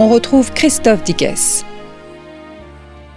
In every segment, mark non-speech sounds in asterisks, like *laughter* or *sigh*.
On retrouve Christophe Dickès.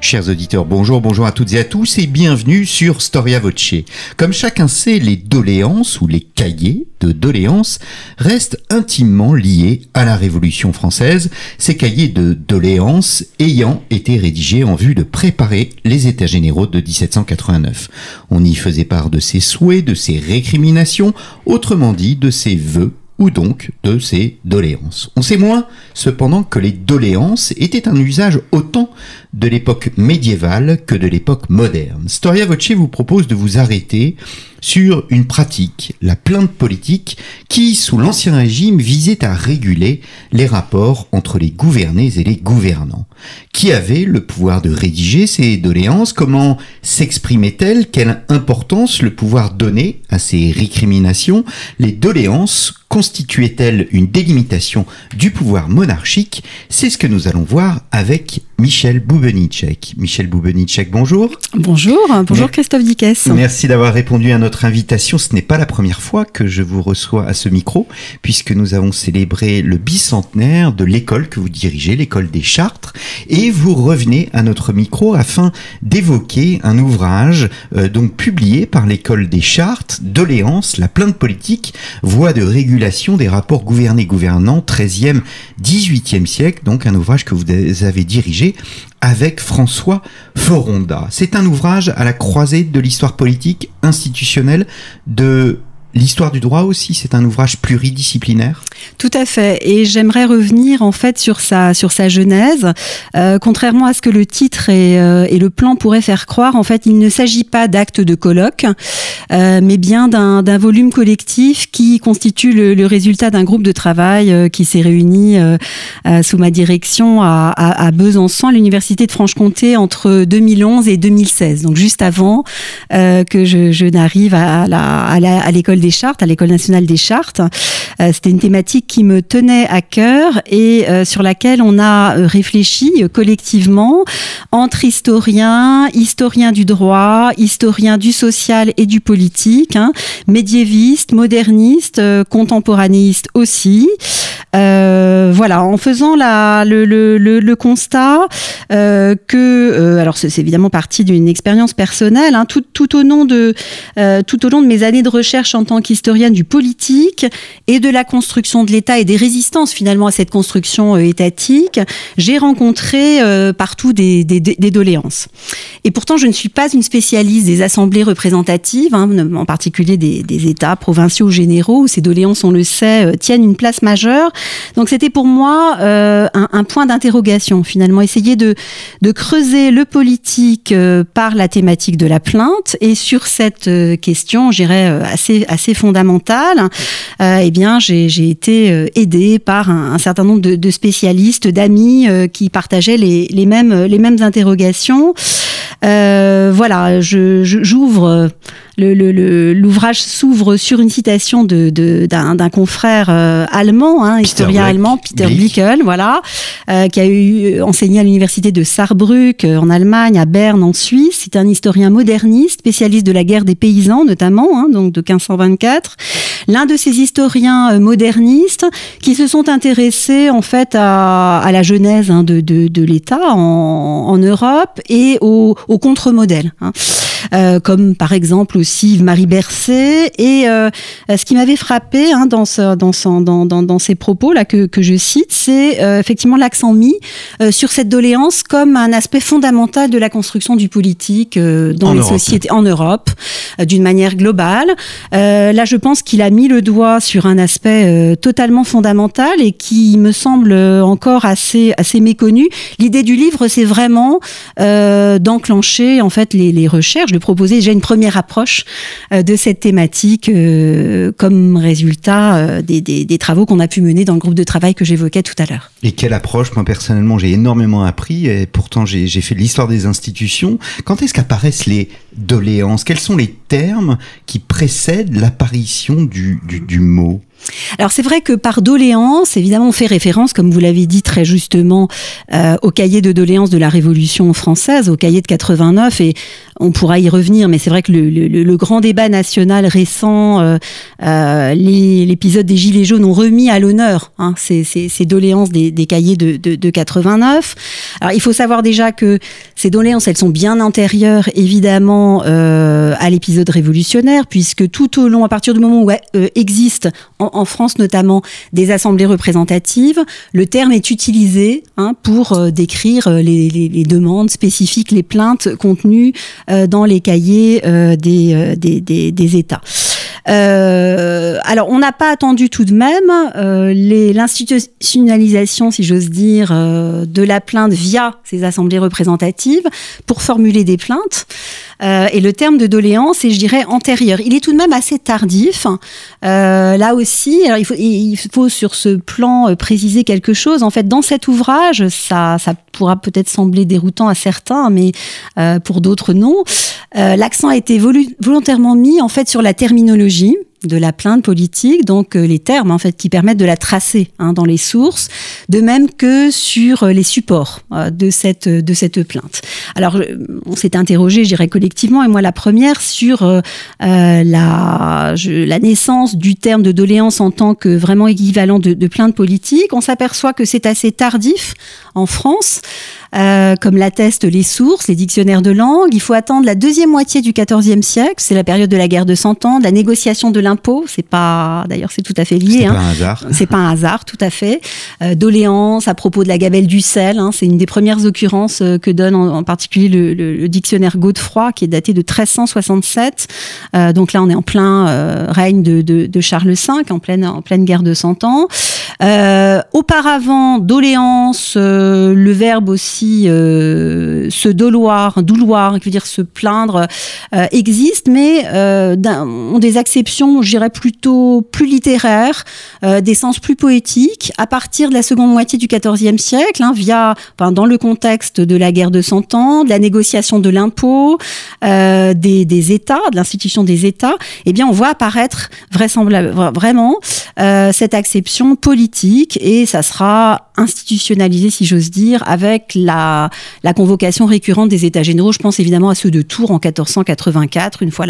Chers auditeurs, bonjour, bonjour à toutes et à tous et bienvenue sur Storia Voce. Comme chacun sait, les doléances ou les cahiers de doléances restent intimement liés à la Révolution française, ces cahiers de doléances ayant été rédigés en vue de préparer les États généraux de 1789. On y faisait part de ses souhaits, de ses récriminations, autrement dit de ses vœux ou donc de ces doléances. On sait moins, cependant, que les doléances étaient un usage autant de l'époque médiévale que de l'époque moderne. Storia Voce vous propose de vous arrêter sur une pratique, la plainte politique, qui, sous l'Ancien Régime, visait à réguler les rapports entre les gouvernés et les gouvernants. Qui avait le pouvoir de rédiger ces doléances? Comment s'exprimait-elle? Quelle importance le pouvoir donnait à ces récriminations? Les doléances constituaient-elles une délimitation du pouvoir monarchique? C'est ce que nous allons voir avec Michel Boubenicek. Michel Boubenicek, bonjour. Bonjour, bonjour Christophe Dickès. Merci d'avoir répondu à notre invitation. Ce n'est pas la première fois que je vous reçois à ce micro, puisque nous avons célébré le bicentenaire de l'école que vous dirigez, l'école des Chartres, et vous revenez à notre micro afin d'évoquer un ouvrage euh, donc publié par l'école des Chartres, Doléance, la plainte politique, voie de régulation des rapports gouvernés-gouvernants, 13e, 18e siècle, donc un ouvrage que vous avez dirigé avec François Foronda. C'est un ouvrage à la croisée de l'histoire politique institutionnelle de L'histoire du droit aussi, c'est un ouvrage pluridisciplinaire. Tout à fait. Et j'aimerais revenir en fait sur sa sur sa genèse. Euh, contrairement à ce que le titre et, euh, et, le plan pourraient faire croire, en fait, il ne s'agit pas d'actes de colloque, euh, mais bien d'un volume collectif qui constitue le, résultat d'un groupe de travail qui s'est réuni sous ma direction à, Besançon, à l'université de Franche-Comté, entre 2011 et 2016. Donc juste avant que je, je n'arrive à, à l'école des chartes, à l'école nationale des chartes. Euh, c'était une thématique qui me tenait à cœur et euh, sur laquelle on a euh, réfléchi collectivement entre historiens, historiens du droit, historiens du social et du politique, hein, médiévistes, modernistes, contemporanéistes aussi. Voilà, en faisant la, le, le, le, constat que, alors c'est évidemment partie d'une expérience personnelle, hein, tout, tout, au long de, tout au long de mes années de recherche en tant qu'historienne du politique et de la construction de l'État et des résistances finalement à cette construction euh, étatique, j'ai rencontré euh, partout des, des, des, doléances. Et pourtant, je ne suis pas une spécialiste des assemblées représentatives, hein, en particulier des, des, États provinciaux généraux, où ces doléances, on le sait, euh, tiennent une place majeure. Donc c'était pour moi un, un, point d'interrogation, finalement, essayer de, de creuser le politique par la thématique de la plainte. Et sur cette question, j'irais assez, assez fondamentale, eh bien, j'ai été euh, aidée par un, certain nombre de, spécialistes, d'amis euh, qui partageaient les, les, mêmes, les mêmes interrogations. Euh, voilà, j'ouvre l'ouvrage s'ouvre sur une citation de, d'un, confrère euh, allemand, hein, historien allemand, Peter Blickel, voilà, euh, qui a eu enseigné à l'université de Saarbrück en Allemagne, à Berne en Suisse. C'est un historien moderniste, spécialiste de la guerre des paysans notamment, hein, donc de 1524. L'un de ces historiens modernistes qui se sont intéressés en fait à, à la genèse hein, de, de, de l'État en, en, Europe et au, au contre-modèle. Hein. Euh, comme par exemple aussi Marie Bercé. Et euh, ce qui m'avait frappé hein, dans, ce, dans, son, dans, dans, dans, ces propos là que, que je cite, c'est euh, effectivement l'accent mis sur cette doléance comme un aspect fondamental de la construction du politique dans les sociétés en Europe, d'une manière globale. là, je pense qu'il a mis le doigt sur un aspect totalement fondamental et qui me semble encore assez assez méconnu. L'idée du livre, c'est vraiment d'enclencher en fait les, recherches de proposer déjà une première approche de cette thématique comme résultat des travaux qu'on a pu mener dans le groupe de travail que j'évoquais tout à l'heure. Et quelle approche? Moi personnellement, j'ai énormément appris et pourtant j'ai fait l'histoire des institutions. Quand est-ce qu'apparaissent les doléances? Quels sont les termes qui précèdent l'apparition du, du, mot alors c'est vrai que par doléance, évidemment, on fait référence, comme vous l'avez dit très justement, euh, au cahier de doléances de la Révolution française, au cahier de 89, et on pourra y revenir, mais c'est vrai que le, le, le, grand débat national récent, euh, euh, l'épisode des Gilets jaunes ont remis à l'honneur hein, ces, ces, ces, doléances des, des cahiers de, de, de, 89. Alors il faut savoir déjà que ces doléances, elles sont bien antérieures, évidemment, euh, à l'épisode révolutionnaire, puisque tout au long, à partir du moment où euh, existe en, France notamment des assemblées représentatives, le terme est utilisé hein, pour euh, décrire euh, les, demandes spécifiques, les plaintes contenues euh, dans les cahiers des, États. Alors, on n'a pas attendu tout de même l'institutionnalisation, si j'ose dire, de la plainte via ces assemblées représentatives pour formuler des plaintes. Euh, et le terme de doléance est, je dirais, antérieur. Il est tout de même assez tardif. Euh, là aussi, il faut, sur ce plan euh, préciser quelque chose. En fait, dans cet ouvrage, ça, ça pourra peut-être sembler déroutant à certains, mais pour d'autres non. L'accent a été volontairement mis en fait sur la terminologie de la plainte politique, donc les termes en fait qui permettent de la tracer hein, dans les sources, de même que sur les supports de cette de cette plainte. Alors on s'est interrogé, je dirais collectivement, et moi la première sur euh, la je, la naissance du terme de doléance en tant que vraiment équivalent de, de plainte politique. On s'aperçoit que c'est assez tardif en France. Euh, comme l'attestent les sources, les dictionnaires de langue. Il faut attendre la deuxième moitié du XIVe siècle, c'est la période de la guerre de Cent Ans, de la négociation de l'impôt. C'est pas, d'ailleurs, c'est tout à fait lié. C'est hein. pas un hasard. C'est pas un hasard, tout à fait. Euh, Doléance à propos de la gabelle du sel, hein, c'est une des premières occurrences euh, que donne en, en particulier le, le, le, dictionnaire Godefroy, qui est daté de 1367. Euh, donc là, on est en plein euh, règne de, de, de, Charles V, en pleine, en pleine guerre de Cent Ans. auparavant, doléance, le verbe aussi euh, se doloir, douloir, qui veut dire se plaindre, euh, existe, mais euh, ont des acceptions, je dirais plutôt plus littéraires, euh, des sens plus poétiques, à partir de la seconde moitié du XIVe siècle, hein, via, dans le contexte de la guerre de Cent Ans, de la négociation de l'impôt, des, États, de l'institution des États, eh bien, on voit apparaître vraisemblablement vraiment cette acception politique, et ça sera institutionnalisé, si j'ose dire, avec la, convocation récurrente des États généraux. Je pense évidemment à ceux de Tours en 1484, une fois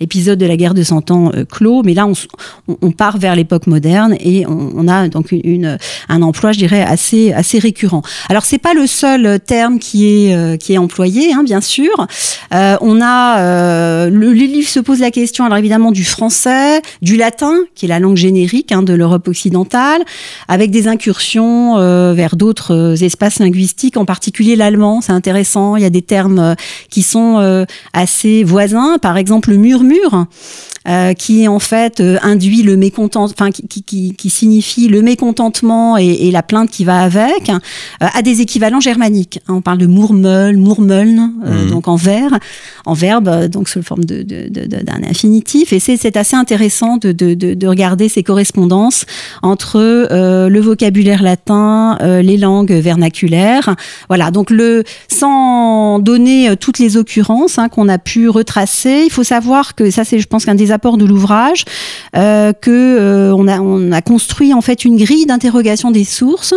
l'épisode de la guerre de Cent Ans euh, clos. Mais là, on, part vers l'époque moderne et on, a donc un emploi, je dirais, assez, récurrent. Alors, c'est pas le seul terme qui est, euh, employé, hein, bien sûr. Euh, on a euh, le, les livres se posent la question, alors évidemment, du français, du latin, qui est la langue générique hein, de l'Europe occidentale, avec des incursions euh, vers d'autres euh, espaces linguistiques, en particulier l'allemand. C'est intéressant. Il y a des termes euh, qui sont assez voisins. Par exemple, le murmure. Euh, qui en fait euh, induit le mécontent, enfin qui, qui, qui, signifie le mécontentement et, et, la plainte qui va avec, euh, a des équivalents germaniques. On parle de murmel, murmeln, mmh. donc en vers, en verbe, donc sous forme de, de, de, d'un infinitif. Et c'est, c'est assez intéressant de, de, regarder ces correspondances entre le vocabulaire latin, les langues vernaculaires. Voilà, donc le sans donner toutes les occurrences hein, qu'on a pu retracer, il faut savoir que ça c'est, je pense qu'un des apports de l'ouvrage, euh, que euh, on, a, on a construit en fait une grille d'interrogation des sources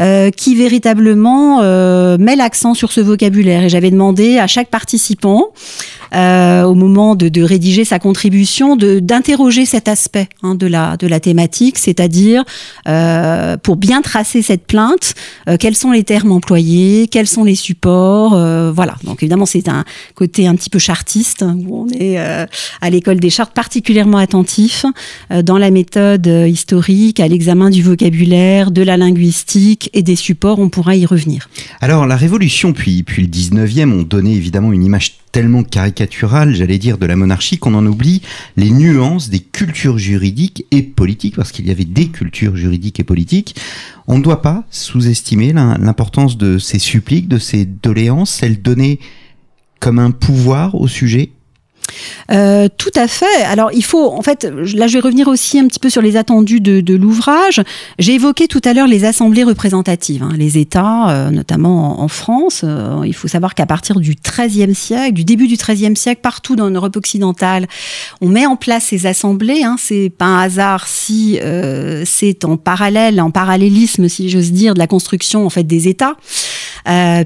euh, qui véritablement euh, met l'accent sur ce vocabulaire. Et j'avais demandé à chaque participant euh, au moment de, rédiger sa contribution, d'interroger cet aspect hein, de, la, de la thématique, c'est-à-dire euh, pour bien tracer cette plainte, euh, quels sont les termes employés, quels sont les supports, euh, voilà. Donc évidemment c'est un côté un petit peu chartiste hein, où on est euh, à l'école des chartes particulièrement attentif euh, dans la méthode historique, à l'examen du vocabulaire, de la linguistique et des supports. On pourra y revenir. Alors la Révolution puis puis le 19e ont donné évidemment une image tellement caricaturale, j'allais dire, de la monarchie qu'on en oublie les nuances des cultures juridiques et politiques, parce qu'il y avait des cultures juridiques et politiques. On ne doit pas sous-estimer l'importance de ces suppliques, de ces doléances, celles données comme un pouvoir au sujet? Euh, tout à fait. Alors il faut, en fait, là je vais revenir aussi un petit peu sur les attendus de, l'ouvrage. J'ai évoqué tout à l'heure les assemblées représentatives, hein, les États, euh, notamment en, France. Euh, il faut savoir qu'à partir du XIIIe siècle, du début du XIIIe siècle, partout dans l'Europe occidentale, on met en place ces assemblées. Hein, c'est pas un hasard si c'est en parallèle, en parallélisme, si j'ose dire, de la construction en fait des États.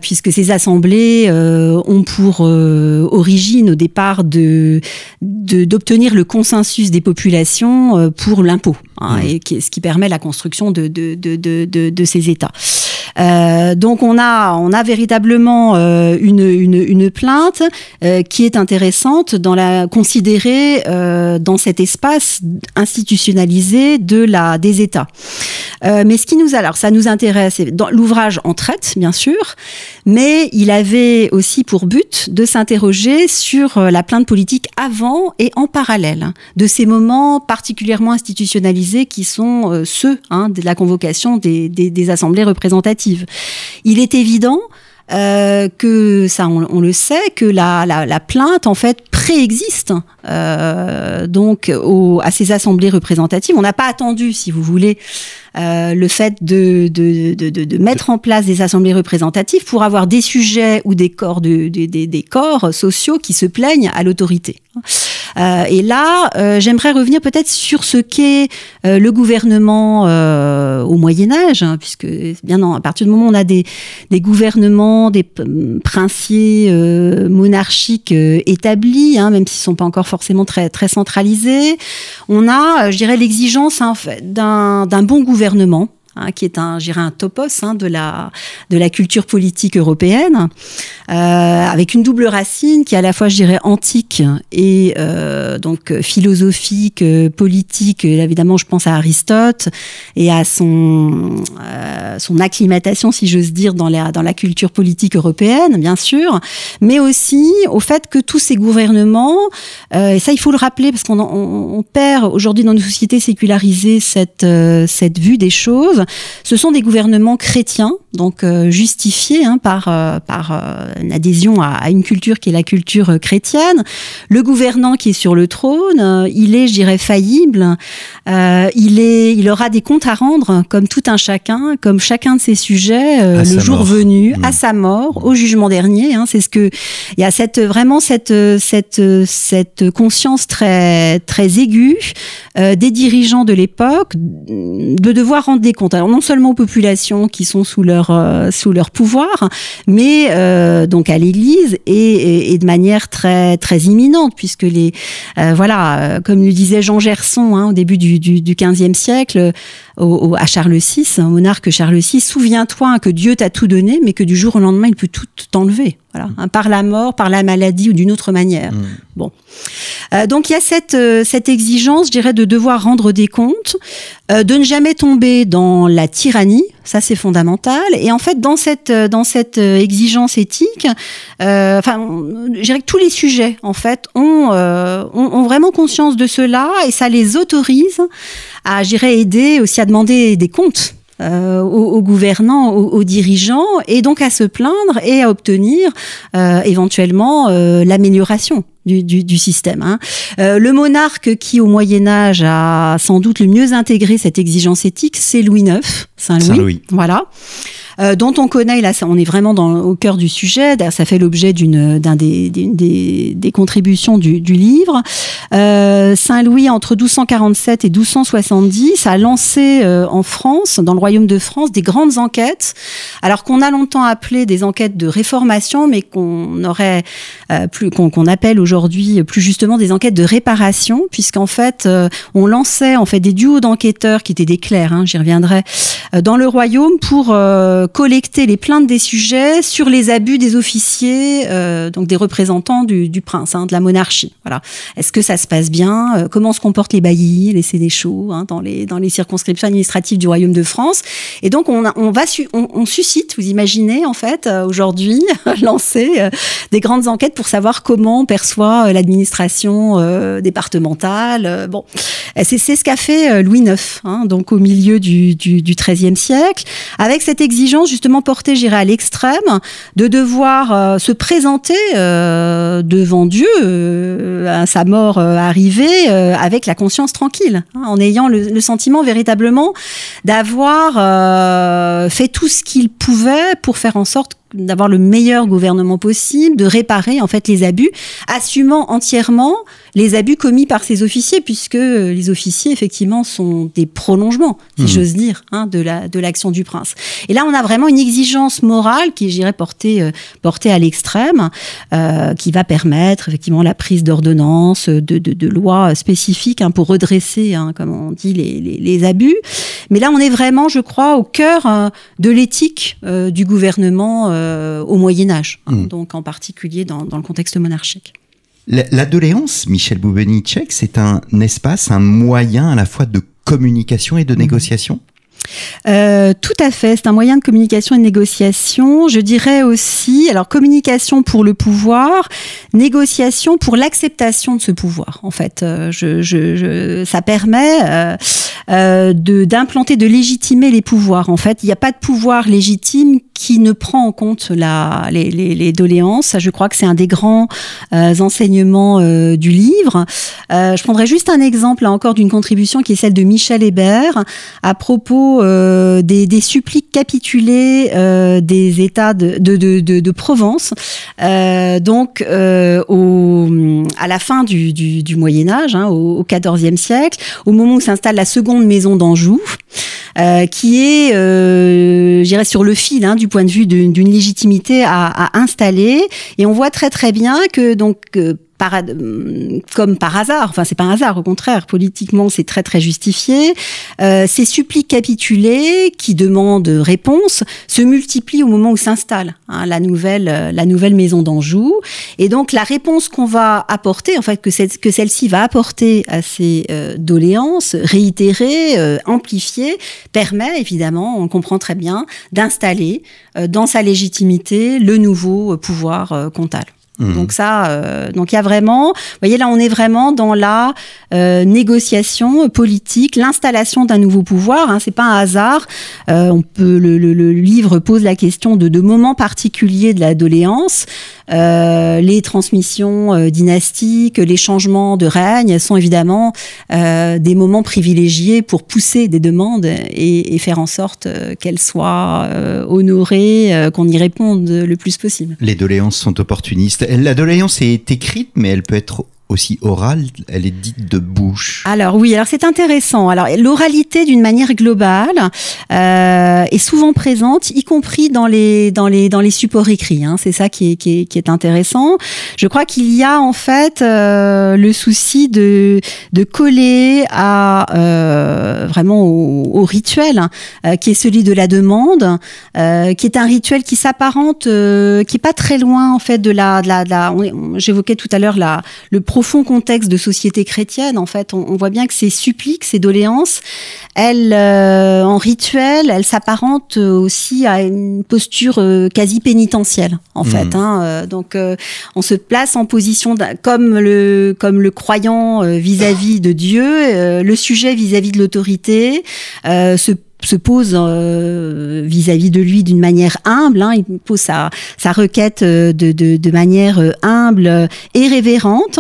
Puisque ces assemblées ont pour origine au départ de d'obtenir le consensus des populations euh, pour l'impôt, hein, mmh. et ce qui permet la construction de, de, de, de ces États. Euh, donc on a, on a véritablement euh, une, une, une, plainte euh, qui est intéressante dans la considérée euh, dans cet espace institutionnalisé de la des États. mais ce qui nous alors ça nous intéresse, dans l'ouvrage en traite bien sûr, mais il avait aussi pour but de s'interroger sur la plainte politique avant et en parallèle de ces moments particulièrement institutionnalisés qui sont ceux hein, de la convocation des, assemblées représentatives il est évident euh, que ça, on, le sait, que la, la, plainte en fait préexiste euh, donc à ces assemblées représentatives. On n'a pas attendu, si vous voulez, euh, le fait de, de, de, mettre en place des assemblées représentatives pour avoir des sujets ou des corps, de, des, corps sociaux qui se plaignent à l'autorité. Euh, et là, euh, j'aimerais revenir peut-être sur ce qu'est le gouvernement au Moyen Âge, hein, puisque bien non, à partir du moment où on a des, des gouvernements, des princiers monarchiques établis, hein, même s'ils sont pas encore forcément très très centralisés, on a, je dirais, l'exigence hein, d'un bon gouvernement gouvernement Hein, qui est un, un topos hein, de, la, de la culture politique européenne, euh, avec une double racine qui est à la fois, je dirais, antique et euh, donc philosophique, euh, politique. évidemment, je pense à Aristote et à son, euh, son acclimatation, si j'ose dire, dans la, dans la culture politique européenne, bien sûr, mais aussi au fait que tous ces gouvernements, euh, et ça il faut le rappeler parce qu'on on, on perd aujourd'hui dans nos sociétés sécularisées cette, cette vue des choses, ce sont des gouvernements chrétiens, donc euh, justifiés hein, par, euh, par euh, une adhésion à, une culture qui est la culture chrétienne. Le gouvernant qui est sur le trône, il est, je dirais, faillible. il, est, il aura des comptes à rendre, comme tout un chacun, comme chacun de ses sujets, le jour venu, mmh. à sa mort, au jugement dernier. Hein, c'est ce que il y a cette vraiment cette cette cette conscience très très aiguë des dirigeants de l'époque de devoir rendre des comptes non seulement aux populations qui sont sous leur euh, sous leur pouvoir, mais euh, donc à l'Église et, de manière très très imminente, puisque les euh, voilà, comme le disait Jean Gerson hein, au début du, du, du 15e siècle, au, à Charles VI, un monarque Charles VI, souviens-toi que Dieu t'a tout donné, mais que du jour au lendemain il peut tout t'enlever. Voilà, hein, par la mort, par la maladie ou d'une autre manière. Mmh. Bon, euh, donc il y a cette euh, cette exigence, je dirais, de devoir rendre des comptes, euh, de ne jamais tomber dans la tyrannie. Ça c'est fondamental. Et en fait, dans cette dans cette exigence éthique, enfin, je dirais que tous les sujets en fait ont, ont, ont vraiment conscience de cela et ça les autorise à, j'irais aider aussi à demander des comptes euh, aux, gouvernants, aux, dirigeants, et donc à se plaindre et à obtenir euh, éventuellement euh, l'amélioration du, du, du, système. Hein. le monarque qui, au Moyen Âge, a sans doute le mieux intégré cette exigence éthique, c'est Louis IX, Saint Louis. Saint -Louis. Voilà. Euh, dont on connaît, là on est vraiment dans, au cœur du sujet, ça fait l'objet d'une d'un des, des, des, contributions du, du livre. Euh, Saint-Louis, entre 1247 et 1270, a lancé euh, en France, dans le royaume de France, des grandes enquêtes, alors qu'on a longtemps appelé des enquêtes de réformation, mais qu'on aurait plus qu'on appelle aujourd'hui plus justement des enquêtes de réparation, puisqu'en fait on lançait en fait des duos d'enquêteurs qui étaient des clercs, hein, j'y reviendrai, dans le royaume pour collecter les plaintes des sujets sur les abus des officiers, euh, donc des représentants du, prince, hein, de la monarchie. Voilà. Est-ce que ça se passe bien? Euh, Comment se comportent les baillis, les sénéchaux hein, dans les dans les circonscriptions administratives du royaume de France? Et donc on, va on, suscite, vous imaginez en fait euh, aujourd'hui *laughs* lancer des grandes enquêtes pour savoir comment on perçoit l'administration départementale. bon, c'est ce qu'a fait Louis IX, hein, donc au milieu du, du, du XIIIe siècle, avec cette exigence justement portée, j'irais à l'extrême, de devoir se présenter devant Dieu à sa mort arrivée avec la conscience tranquille, hein, en ayant le, le sentiment véritablement d'avoir fait tout ce qu'il pouvait pour faire en sorte d'avoir le meilleur gouvernement possible, de réparer en fait les abus, assumant entièrement les abus commis par ces officiers, puisque les officiers effectivement sont des prolongements, si mmh. j'ose dire, hein, de la de l'action du prince. Et là, on a vraiment une exigence morale qui, j'irais, portée euh, portée à l'extrême, euh, qui va permettre effectivement la prise d'ordonnances, de, de, de, lois spécifiques hein, pour redresser, hein, comme on dit, les, les, les, abus. Mais là, on est vraiment, je crois, au cœur euh, de l'éthique euh, du gouvernement euh, au Moyen Âge, hein, mmh. donc en particulier dans, dans, le contexte monarchique. La, doléance, Michel Boubenicek, c'est un espace, un moyen à la fois de communication et de mmh. négociation? Euh, tout à fait, c'est un moyen de communication et de négociation. Je dirais aussi, alors communication pour le pouvoir, négociation pour l'acceptation de ce pouvoir. En fait, euh, je, je, je, ça permet euh, euh d'implanter, de, légitimer les pouvoirs. En fait, il n'y a pas de pouvoir légitime qui ne prend en compte la, les, les, les doléances. Je crois que c'est un des grands euh, enseignements euh, du livre. Je prendrai juste un exemple là encore d'une contribution qui est celle de Michel Hébert à propos des, des, suppliques capitulées des États de, de, de, Provence. donc au, à la fin du, du, Moyen Âge, hein, au XIVe siècle, au moment où s'installe la seconde maison d'Anjou. Euh, qui est, euh, j'irais, sur le fil hein, du point de vue d'une légitimité à, à, installer. Et on voit très très bien que donc euh, comme par hasard, enfin c'est pas un hasard, au contraire, politiquement c'est très très justifié. Euh, ces suppliques capitulées qui demandent réponse se multiplient au moment où s'installe hein, la nouvelle euh, la nouvelle maison d'Anjou, et donc la réponse qu'on va apporter, en fait que, que celle-ci va apporter à ces euh, doléances, réitérées, euh, amplifiées, permet évidemment, on comprend très bien, d'installer euh, dans sa légitimité le nouveau pouvoir comtal. Mmh. Donc ça, euh, donc il y a vraiment, vous voyez là, on est vraiment dans la euh, négociation politique, l'installation d'un nouveau pouvoir. Hein, c'est pas un hasard. Euh, on peut le, le, le, livre pose la question de, de moments particuliers de la doléance. Les transmissions dynastiques, les changements de règne sont évidemment des moments privilégiés pour pousser des demandes et, et faire en sorte qu'elles soient honorées, qu'on y réponde le plus possible. Les doléances sont opportunistes. La doléance est écrite, mais elle peut être aussi orale, elle est dite de bouche. Alors oui, alors c'est intéressant. Alors l'oralité d'une manière globale euh, est souvent présente, y compris dans les dans les dans les supports écrits. Hein. C'est ça qui est, qui est, qui est intéressant. Je crois qu'il y a en fait euh, le souci de de coller à euh, vraiment au, rituel hein, qui est celui de la demande, qui est un rituel qui s'apparente, qui est pas très loin en fait de la de la, de la j'évoquais tout à l'heure la le pro profond contexte de société chrétienne, en fait, on, on voit bien que ces suppliques, ces doléances, elles, euh, en rituel, elles s'apparentent aussi à une posture euh, quasi pénitentielle, en mmh. fait. Hein, euh, donc, euh, on se place en position comme le comme le croyant vis-à-vis -vis de Dieu, le sujet vis-à-vis -vis de l'autorité, se se pose euh, vis-à-vis de lui d'une manière humble. Hein, il pose sa, sa requête euh, de, de, de manière euh, humble et révérente.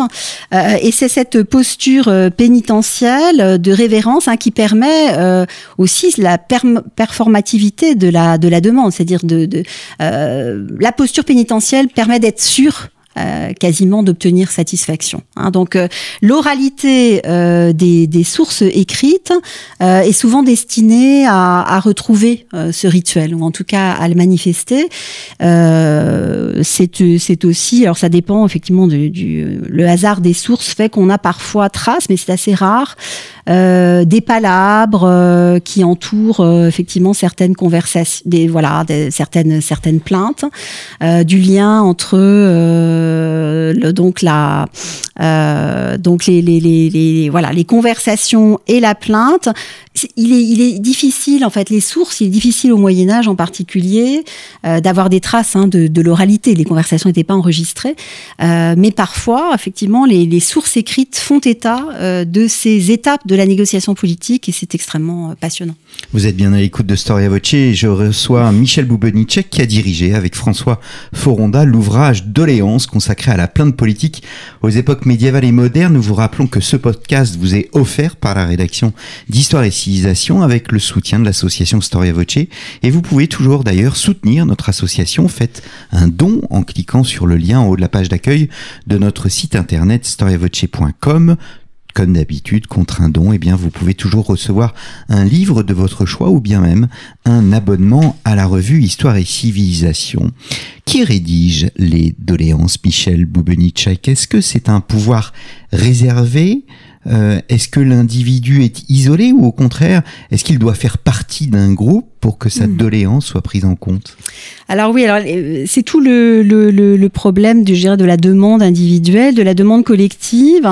Et c'est cette posture pénitentielle de révérence hein, qui permet aussi la performativité de la, de la demande. C'est-à-dire de, de la posture pénitentielle permet d'être sûr euh, quasiment d'obtenir satisfaction. Hein. Donc euh, l'oralité euh, des, des, sources écrites euh, est souvent destinée à, à retrouver euh, ce rituel ou en tout cas à le manifester. c'est aussi, alors ça dépend effectivement du, du, le hasard des sources fait qu'on a parfois trace, mais c'est assez rare euh, des palabres euh, qui entourent euh, effectivement certaines conversations, des voilà, des, certaines certaines plaintes, du lien entre le, donc la donc les, les, les, les, voilà les conversations et la plainte. Il est, il est difficile en fait les sources, il est difficile au Moyen Âge en particulier d'avoir des traces hein, de, de l'oralité. Les conversations n'étaient pas enregistrées, mais parfois effectivement les, les sources écrites font état de ces étapes de de la négociation politique et c'est extrêmement passionnant. Vous êtes bien à l'écoute de Storia Voce et je reçois Michel Boubenicek qui a dirigé avec François Foronda l'ouvrage Doléance consacré à la plainte politique aux époques médiévales et modernes. Nous vous rappelons que ce podcast vous est offert par la rédaction d'Histoire et Civilisation avec le soutien de l'association Storia Voce et vous pouvez toujours d'ailleurs soutenir notre association. Faites un don en cliquant sur le lien en haut de la page d'accueil de notre site internet storiavoce.com comme d'habitude, contre un don, eh bien, vous pouvez toujours recevoir un livre de votre choix ou bien même un abonnement à la revue Histoire et Civilisation. Qui rédige les doléances Michel Boubenicek Est-ce que c'est un pouvoir réservé? Euh, Est-ce que l'individu est isolé ou au contraire, est-ce qu'il doit faire partie d'un groupe? Pour que sa hmm. doléance soit prise en compte Alors oui, alors euh, c'est tout le, le, le, problème du, de la demande individuelle, de la demande collective.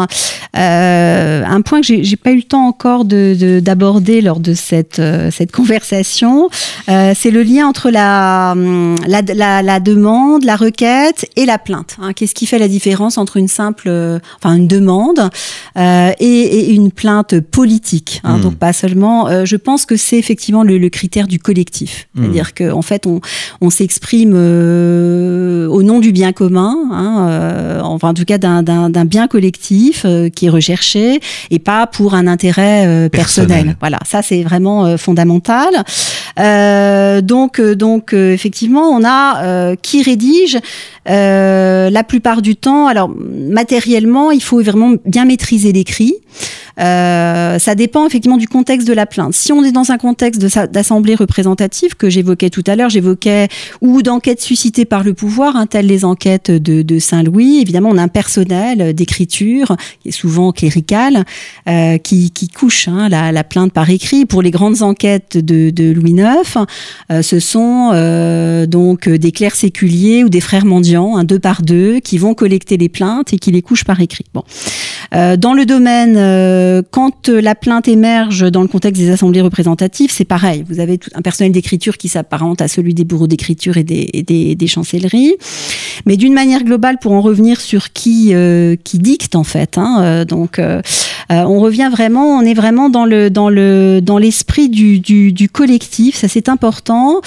Euh, un point que j'ai pas eu le temps encore d'aborder de, lors de cette, euh, cette conversation, euh, c'est le lien entre la, la, la, la, demande, la requête et la plainte. Hein. Qu'est-ce qui fait la différence entre une simple, enfin une demande et, et, une plainte politique hein. Hmm. Donc pas seulement. je pense que c'est effectivement le, le critère du collectif. Hmm. C'est-à-dire qu'en fait, on, on s'exprime euh, au nom du bien commun, hein, euh, enfin en tout cas d'un bien collectif euh, qui est recherché et pas pour un intérêt personnel. Voilà, ça c'est vraiment fondamental. donc, donc effectivement, on a qui rédige la plupart du temps. Alors matériellement, il faut vraiment bien maîtriser l'écrit. Euh, ça dépend effectivement du contexte de la plainte. Si on est dans un contexte d'assemblée représentative que j'évoquais tout à l'heure, j'évoquais ou d'enquêtes suscitées par le pouvoir, hein, telles les enquêtes de, Saint-Louis. Évidemment, on a un personnel d'écriture qui est souvent clérical euh, qui, qui, couche hein, la, la, plainte par écrit. Pour les grandes enquêtes de, de Louis IX, euh, ce sont euh, donc des clercs séculiers ou des frères mendiants, un deux par deux, qui vont collecter les plaintes et qui les couchent par écrit. Bon, euh, dans le domaine euh, quand la plainte émerge dans le contexte des assemblées représentatives, c'est pareil. Vous avez tout un personnel d'écriture qui s'apparente à celui des bureaux d'écriture et des, des, chancelleries. Mais d'une manière globale, pour en revenir sur qui, euh, qui dicte en fait, hein, donc on revient vraiment, on est vraiment dans le dans le dans l'esprit du, du, du, collectif. Ça c'est important.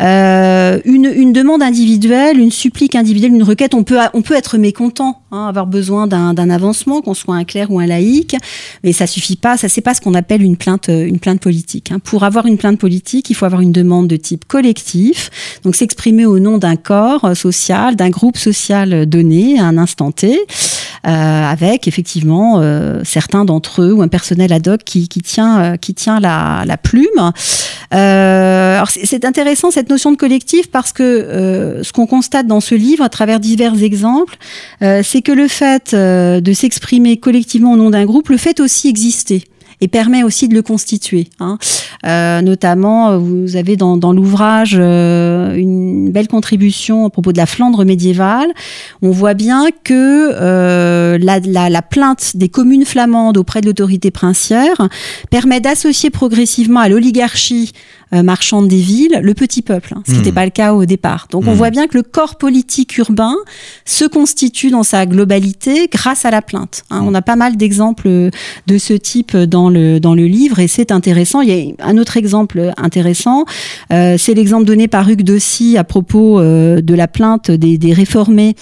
une, une demande individuelle, une supplique individuelle, une requête, on peut on peut être mécontent, hein, avoir besoin d'un avancement, qu'on un clerc ou un laïc, mais ça suffit pas. Ça c'est pas ce qu'on appelle une plainte, euh, une plainte politique. Hein. Pour avoir une plainte politique, il faut avoir une demande de type collectif, donc s'exprimer au nom d'un corps euh, social, d'un groupe social donné à un instant T, euh, avec effectivement certains d'entre eux ou un personnel ad hoc qui, qui tient, qui tient la, la plume. alors c'est intéressant cette notion de collectif parce que ce qu'on constate dans ce livre à travers divers exemples, c'est que le fait de s'exprimer collectivement au nom d'un groupe, le fait aussi exister et permet aussi de le constituer. Hein. Euh, notamment, vous avez dans, l'ouvrage euh, une belle contribution à propos de la Flandre médiévale. On voit bien que euh, la, la, la, plainte des communes flamandes auprès de l'autorité princière permet d'associer progressivement à l'oligarchie euh, marchande des villes, le petit peuple, hein, ce qui n'était hmm. pas le cas au départ. Donc on hmm. voit bien que le corps politique urbain se constitue dans sa globalité grâce à la plainte. Hein. On a pas mal d'exemples de ce type dans le, dans le livre et c'est intéressant. Il y a un autre exemple intéressant, euh, c'est l'exemple donné par Hugues Dossy à propos euh, de la plainte des, des réformés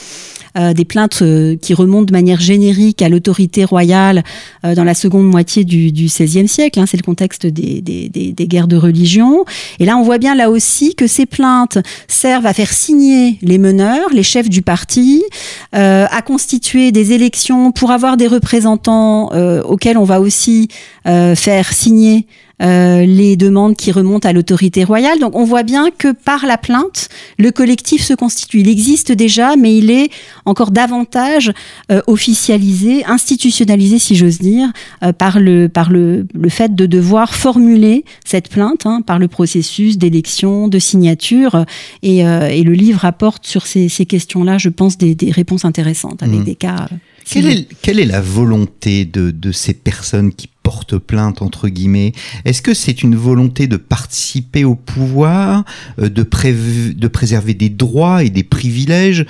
euh, des plaintes euh, qui remontent de manière générique à l'autorité royale euh, dans la seconde moitié du, du XVIe siècle. Hein, c'est le contexte des, des, des, des, guerres de religion. Et là, on voit bien là aussi que ces plaintes servent à faire signer les meneurs, les chefs du parti, à constituer des élections pour avoir des représentants auxquels on va aussi faire signer euh, les demandes qui remontent à l'autorité royale. Donc on voit bien que par la plainte, le collectif se constitue. Il existe déjà, mais il est encore davantage euh, officialisé, institutionnalisé, si j'ose dire, euh, par, le, par le, le fait de devoir formuler cette plainte hein, par le processus d'élection, de signature. Et, et, le livre apporte sur ces, ces questions-là, je pense, des, des, réponses intéressantes avec mmh. des cas. Quelle est, quelle est, la volonté de, de ces personnes qui porte plainte entre guillemets. Est-ce que c'est une volonté de participer au pouvoir, de, de préserver des droits et des privilèges,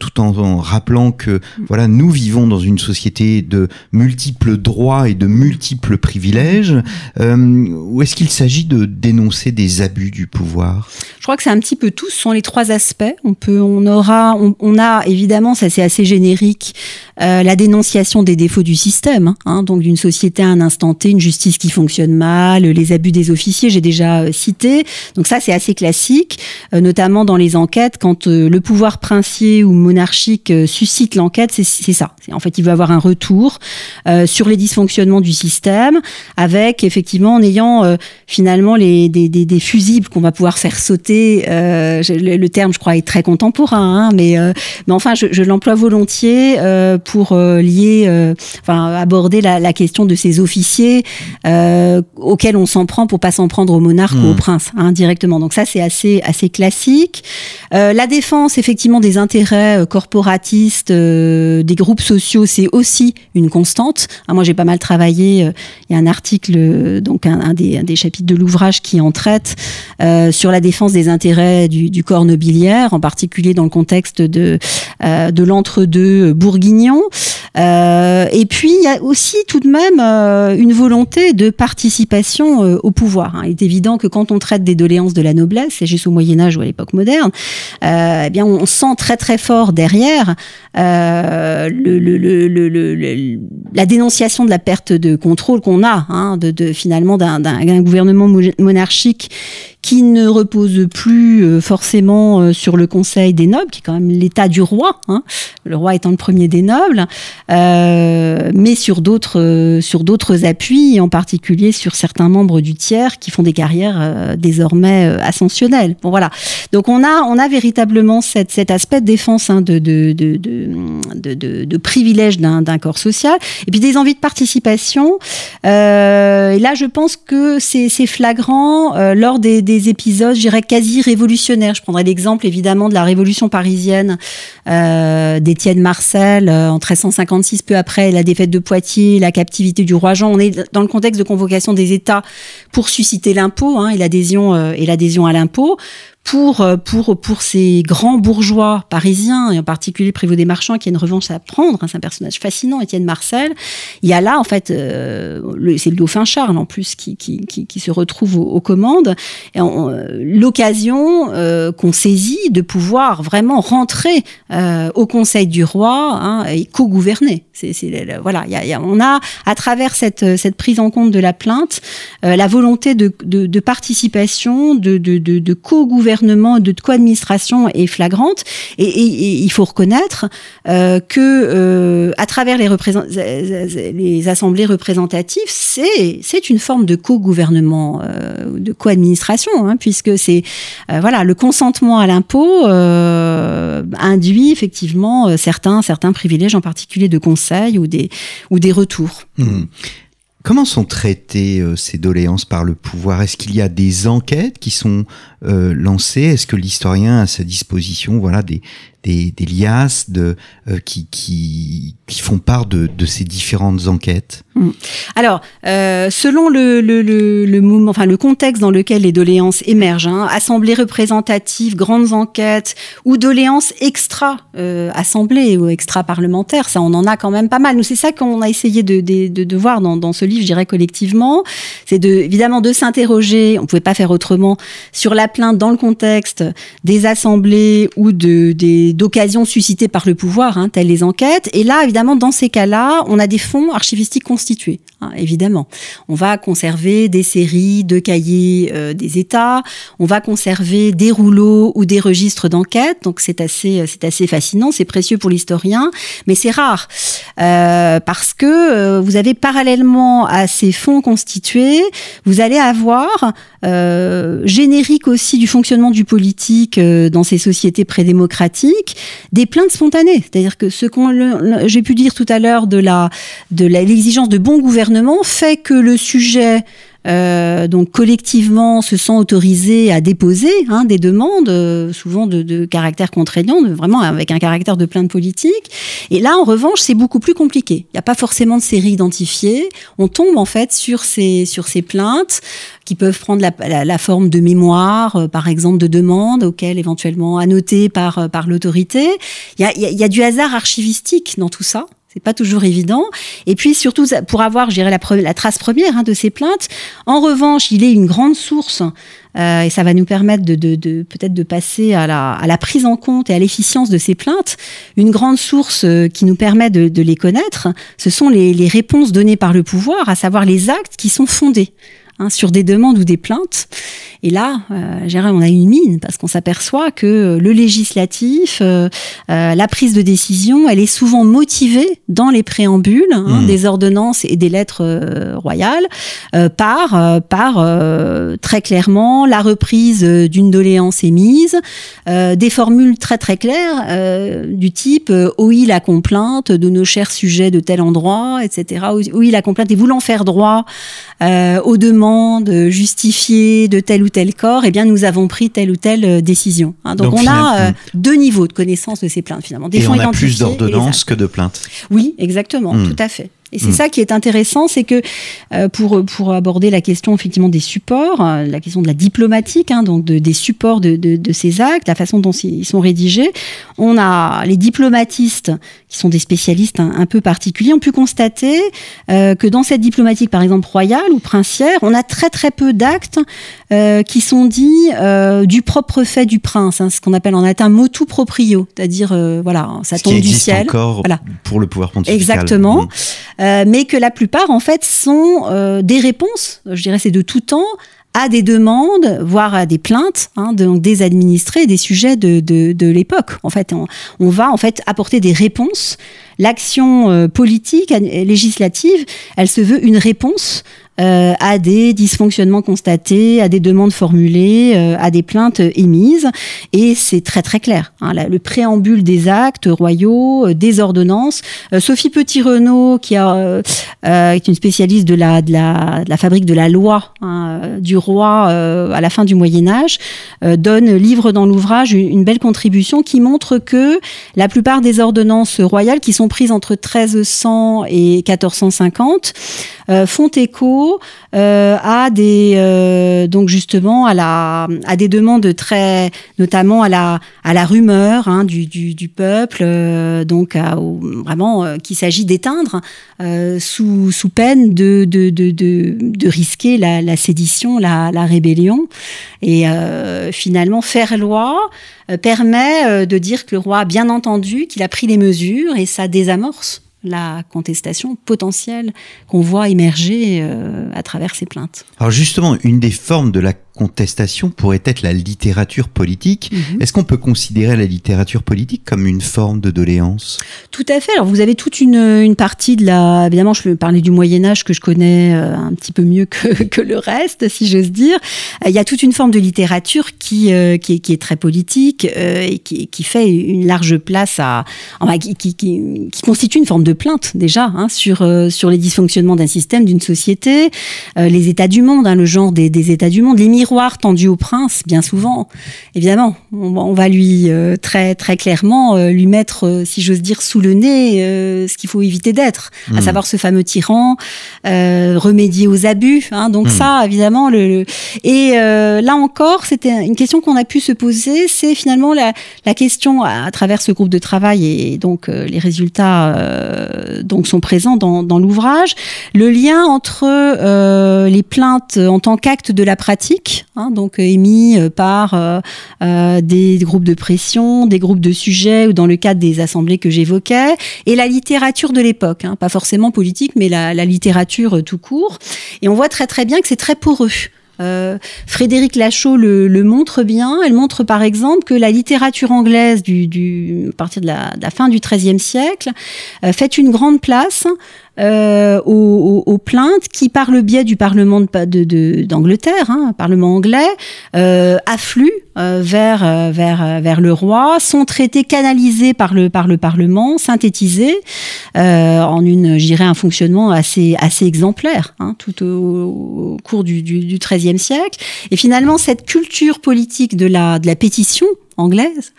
tout en, rappelant que voilà nous vivons dans une société de multiples droits et de multiples privilèges, ou est-ce qu'il s'agit de dénoncer des abus du pouvoir? Je crois que c'est un petit peu tout. Ce sont les trois aspects. On peut, on aura, on, a évidemment, ça c'est assez générique, euh, la dénonciation des défauts du système, hein, donc d'une société à un instant T, une justice qui fonctionne mal, les abus des officiers, j'ai déjà euh, cité. Donc ça c'est assez classique, euh, notamment dans les enquêtes, quand le pouvoir princier ou monarchique suscite l'enquête, c'est ça. En fait, il veut avoir un retour sur les dysfonctionnements du système, avec effectivement en ayant finalement des, fusibles qu'on va pouvoir faire sauter. le, terme, je crois, est très contemporain, hein, mais, enfin, je, l'emploie volontiers pour euh, lier, euh, enfin aborder la, question de ces officiers euh, auxquels on s'en prend pour pas s'en prendre au monarque ou au hmm. prince hein, directement. Donc ça c'est assez assez classique. la défense effectivement des intérêts corporatistes des groupes sociaux c'est aussi une constante. Ah, moi j'ai pas mal travaillé. Il y a un article donc un, des, des, chapitres de l'ouvrage qui en traite sur la défense des intérêts du, du corps nobiliaire, en particulier dans le contexte de de l'entre-deux bourguignon euh, et puis, il y a aussi tout de même euh, une volonté de participation euh, au pouvoir. Hein. Il est évident que quand on traite des doléances de la noblesse, et juste au Moyen Âge ou à l'époque moderne, eh bien, on sent très très fort derrière la dénonciation de la perte de contrôle qu'on a, hein, de, finalement d'un gouvernement monarchique qui ne repose plus euh, forcément euh, sur le Conseil des nobles, qui est quand même l'état du roi, hein, le roi étant le premier des nobles, euh, mais sur d'autres sur d'autres appuis, en particulier sur certains membres du tiers qui font des carrières désormais ascensionnelles. Bon voilà. Donc on a on a véritablement cette, cet aspect de défense hein, de, de, de, de, de, privilège d'un corps social, et puis des envies de participation. et là, je pense que c'est flagrant lors des épisodes, je dirais, quasi révolutionnaires. Je prendrai l'exemple évidemment de la Révolution parisienne euh, d'Étienne Marcel euh, en 1356, peu après la défaite de Poitiers, la captivité du roi Jean. On est dans le contexte de convocation des États pour susciter l'impôt hein, l'adhésion euh, et l'adhésion à l'impôt pour, euh, pour, pour ces grands bourgeois parisiens, et en particulier Prévost des Marchands, qui a une revanche à prendre, hein, c'est un personnage fascinant, Étienne Marcel, il y a là, en fait, euh, c'est le dauphin Charles, en plus, qui, qui, qui, se retrouve aux, commandes, et euh, l'occasion qu'on saisit de pouvoir vraiment rentrer au conseil du roi hein, et co-gouverner. Voilà, y a, on a, à travers cette, cette prise en compte de la plainte, la volonté de, de, de participation, de, de, de, de de co-administration est flagrante. Et, il faut reconnaître euh, que euh, à travers les, les assemblées représentatives, c'est une forme de co-gouvernement, euh, de co-administration, hein, puisque c'est voilà le consentement à l'impôt induit effectivement certains certains privilèges, en particulier de conseil ou des ou des retours. Mmh. Comment sont traitées euh, ces doléances par le pouvoir? Est-ce qu'il y a des enquêtes qui sont euh, lancées? Est-ce que l'historien a à sa disposition voilà des, des, des liasses de, euh, qui, qui, qui, font part de, de ces différentes enquêtes hmm. Alors, euh, selon le, le, le, le, moment, enfin, le contexte dans lequel les doléances émergent, hein, assemblées représentatives, grandes enquêtes ou doléances extra-assemblées euh, ou extra-parlementaires, ça on en a quand même pas mal. Nous, c'est ça qu'on a essayé de, de, de, voir dans, dans, ce livre, je dirais collectivement, c'est de, évidemment de s'interroger, on pouvait pas faire autrement, sur la plainte dans le contexte des assemblées ou de, des d'occasions suscitées par le pouvoir, hein, telles les enquêtes. Et là, évidemment, dans ces cas-là, on a des fonds archivistiques constitués, hein, évidemment. On va conserver des séries de cahiers euh, des États, on va conserver des rouleaux ou des registres d'enquête. Donc c'est assez, c'est assez fascinant, c'est précieux pour l'historien, mais c'est rare euh, parce que euh, vous avez parallèlement à ces fonds constitués, vous allez avoir générique aussi du fonctionnement du politique dans ces sociétés prédémocratiques des plaintes spontanées. C'est-à-dire que ce qu'on j'ai pu dire tout à l'heure de l'exigence de bon gouvernement fait que le sujet euh, donc collectivement se sent autorisé à déposer hein, des demandes, euh, souvent de, de, caractère contraignant, vraiment avec un caractère de plainte politique. Et là, en revanche, c'est beaucoup plus compliqué. Il n'y a pas forcément de série identifiée. On tombe en fait sur ces, sur ces plaintes qui peuvent prendre la, la, forme de mémoire, euh, par exemple de demandes auxquelles éventuellement annoter par, par l'autorité. Il y a, y a du hasard archivistique dans tout ça. C'est pas toujours évident. Et puis surtout pour avoir, je dirais, la, trace première hein, de ces plaintes. En revanche, il est une grande source euh, et ça va nous permettre de, de, de peut-être de passer à la, à la, prise en compte et à l'efficience de ces plaintes. Une grande source euh, qui nous permet de, de les connaître, ce sont les, les réponses données par le pouvoir, à savoir les actes qui sont fondés. Hein, sur des demandes ou des plaintes. Et là, euh, on a une mine parce qu'on s'aperçoit que le législatif, euh, euh, la prise de décision, elle est souvent motivée dans les préambules hein, mmh. des ordonnances et des lettres royales par, par très clairement la reprise d'une doléance émise, des formules très très claires du type oui la complainte de nos chers sujets de tel endroit, etc. Oui la complainte et voulant faire droit aux demandes de justifier de tel ou tel corps, eh bien, nous avons pris telle ou telle euh, décision. Hein. donc, on a euh, deux niveaux de connaissance de ces plaintes, finalement. Des et on a plus d'ordonnances que de plaintes. Oui, exactement, hmm. tout à fait. Et c'est mm. ça qui est intéressant, c'est que euh, pour, pour aborder la question effectivement des supports, euh, la question de la diplomatique, hein, donc de, des supports de, de, de, ces actes, la façon dont ils sont rédigés, on a les diplomatistes qui sont des spécialistes un, un peu particuliers, ont pu constater euh, que dans cette diplomatique, par exemple royale ou princière, on a très très peu d'actes euh, qui sont dits euh, du propre fait du prince, hein, ce qu'on appelle en latin motu proprio, c'est-à-dire voilà, ça tombe du ciel. encore voilà. pour le pouvoir pontifical. Exactement. Euh, mais que la plupart, en fait, sont euh, des réponses, je dirais c'est de tout temps, à des demandes, voire à des plaintes hein, de, des administrés, des sujets de, de, de l'époque. En fait, on, on, va en fait apporter des réponses. L'action euh, politique, législative, elle se veut une réponse euh, à des dysfonctionnements constatés, à des demandes formulées, euh, à des plaintes émises. Et c'est très très clair. Hein, le préambule des actes royaux, euh, des ordonnances. Sophie Petit-Renaud, qui a, est une spécialiste de la, de la, de la fabrique de la loi hein, du roi à la fin du Moyen Âge, donne livre dans l'ouvrage une, une, belle contribution qui montre que la plupart des ordonnances royales qui sont prises entre 1300 et 1450 font écho euh, à des euh, donc justement à la à des demandes très notamment à la à la rumeur hein, du, du, peuple euh, donc à, vraiment euh, qu'il s'agit d'éteindre euh, sous sous peine de de, de, de, de risquer la, la, sédition la, la rébellion. Et finalement faire loi permet de dire que le roi a bien entendu qu'il a pris les mesures et ça désamorce la contestation potentielle qu'on voit émerger euh, à travers ces plaintes. Alors justement, une des formes de la contestation pourrait être la littérature politique. Mhm. Est-ce qu'on peut considérer la littérature politique comme une forme de doléance? Tout à fait. Alors vous avez toute une, une, partie de la... Évidemment, je vais parler du Moyen Âge que je connais euh, un petit peu mieux que, *laughs* que le reste, si j'ose dire. Euh, il y a toute une forme de littérature qui, euh, qui, est, qui, est, très politique et qui, qui, fait une large place à... Enfin, qui, constitue une forme de plainte déjà hein, sur, sur les dysfonctionnements d'un système, d'une société, les états du monde, hein, le genre des, des états du monde, les miroir tendu au prince, bien souvent, évidemment, on, va lui euh, très très clairement euh, lui mettre, euh, si j'ose dire, sous le nez ce qu'il faut éviter d'être, à hmm. savoir ce fameux tyran, remédier aux abus. Hein, donc hmm. ça, évidemment, le, et là encore, c'était une question qu'on a pu se poser, c'est finalement la, la, question à, travers ce groupe de travail et donc les résultats donc sont présents dans, dans l'ouvrage, le lien entre les plaintes en tant qu'acte de la pratique Hein, donc euh, émis euh, par euh, des groupes de pression, des groupes de sujets ou dans le cadre des assemblées que j'évoquais, et la littérature de l'époque, hein, pas forcément politique, mais la, littérature tout court. Et on voit très très bien que c'est très poreux. Frédéric Lachaud le, montre bien. Elle montre par exemple que la littérature anglaise du, à partir de la, fin du XIIIe siècle fait une grande place aux, plaintes qui, par le biais du Parlement d'Angleterre, de, hein, Parlement anglais, affluent vers, vers, vers le roi, sont traités, canalisés par le, par le Parlement, synthétisés en une, j'irais, un fonctionnement assez, assez exemplaire, hein, tout au, cours du, du, XIIIe siècle. Et finalement, cette culture politique de la, de la pétition, anglaise,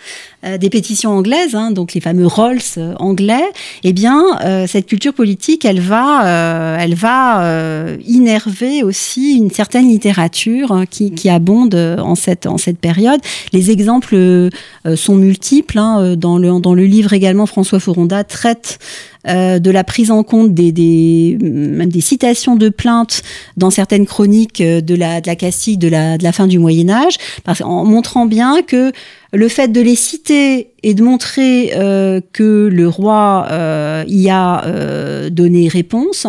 euh, des pétitions anglaises, hein, donc les fameux Rolls euh, anglais, eh bien, euh, cette culture politique, elle va, elle va innerver aussi une certaine littérature hein, qui, qui, abonde en cette, en cette période. Les exemples sont multiples. Hein, dans, le, dans le livre également, François Foronda traite de la prise en compte des, des, même des citations de plaintes dans certaines chroniques de la, de la Castille de la, de la fin du Moyen Âge, en montrant bien que le fait de les citer et de montrer euh, que le roi euh, y a euh, donné réponse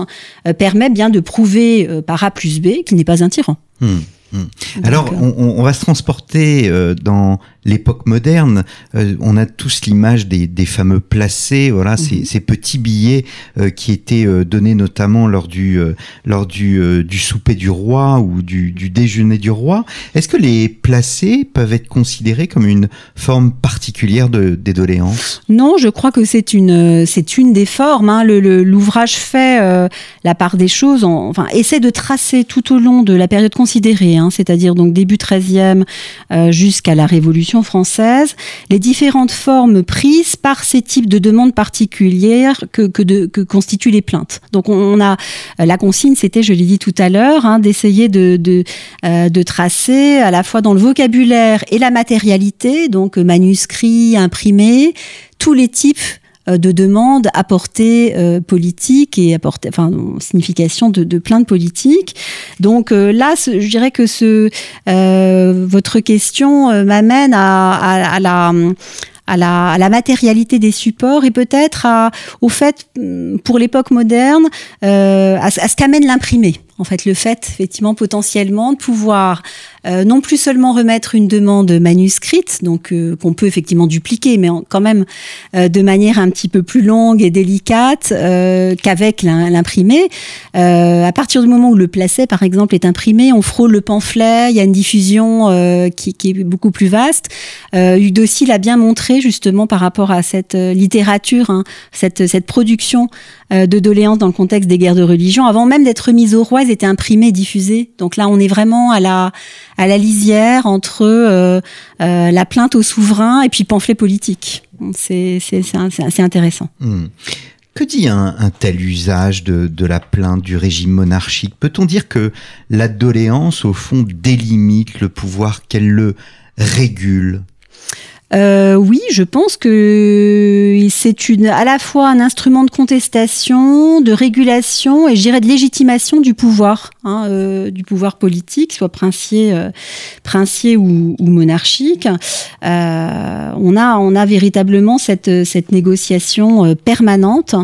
permet bien de prouver par A plus B qu'il n'est pas un tyran. Hmm, hmm. Alors, on, va se transporter dans l'époque moderne, euh, on a tous l'image des, des, fameux placés, voilà, ces, mhm. ces, petits billets euh, qui étaient euh, donnés notamment lors du lors du, du souper du roi ou du, du déjeuner du roi. Est-ce que les placés peuvent être considérés comme une forme particulière de des doléances? Non, je crois que c'est une c'est une des formes. Hein. L'ouvrage fait la part des choses, enfin essaie de tracer tout au long de la période considérée, hein, c'est-à-dire donc début 13e jusqu'à la Révolution française, les différentes formes prises par ces types de demandes particulières que, constituent les plaintes. Donc on a la consigne, c'était, je l'ai dit tout à l'heure, hein, d'essayer de, euh, de, tracer à la fois dans le vocabulaire et la matérialité, donc manuscrits, imprimés, tous les types euh, de demandes à portée euh, politique et à enfin, signification de, de plainte politique. Donc euh, là, je dirais que ce, votre question m'amène à, à, la à la, à la, matérialité des supports et peut-être au fait, pour l'époque moderne, à, à, ce qu'amène l'imprimé. En fait, le fait, effectivement, potentiellement, de pouvoir euh, non plus seulement remettre une demande manuscrite, donc euh, qu'on peut effectivement dupliquer, mais quand même euh, de manière un petit peu plus longue et délicate qu'avec l'imprimé. à partir du moment où le placet, par exemple, est imprimé, on frôle le pamphlet, il y a une diffusion qui, qui, est beaucoup plus vaste. Udossi l'a bien montré justement par rapport à cette littérature, hein, cette, cette production de doléances dans le contexte des guerres de religion, avant même d'être mise au roi, elles étaient imprimées et diffusées. Donc là, on est vraiment à la à la lisière entre euh, euh, la plainte au souverain et puis pamphlet politique. C'est intéressant. Hmm. Que dit un, tel usage de, de, la plainte du régime monarchique? Peut-on dire que la doléance, au fond, délimite le pouvoir, qu'elle le régule? Euh, oui, je pense que c'est une, à la fois un instrument de contestation, de régulation et je dirais de légitimation du pouvoir, hein, euh, du pouvoir politique, soit princier, euh, princier ou, ou monarchique. On a, on a véritablement cette, cette négociation permanente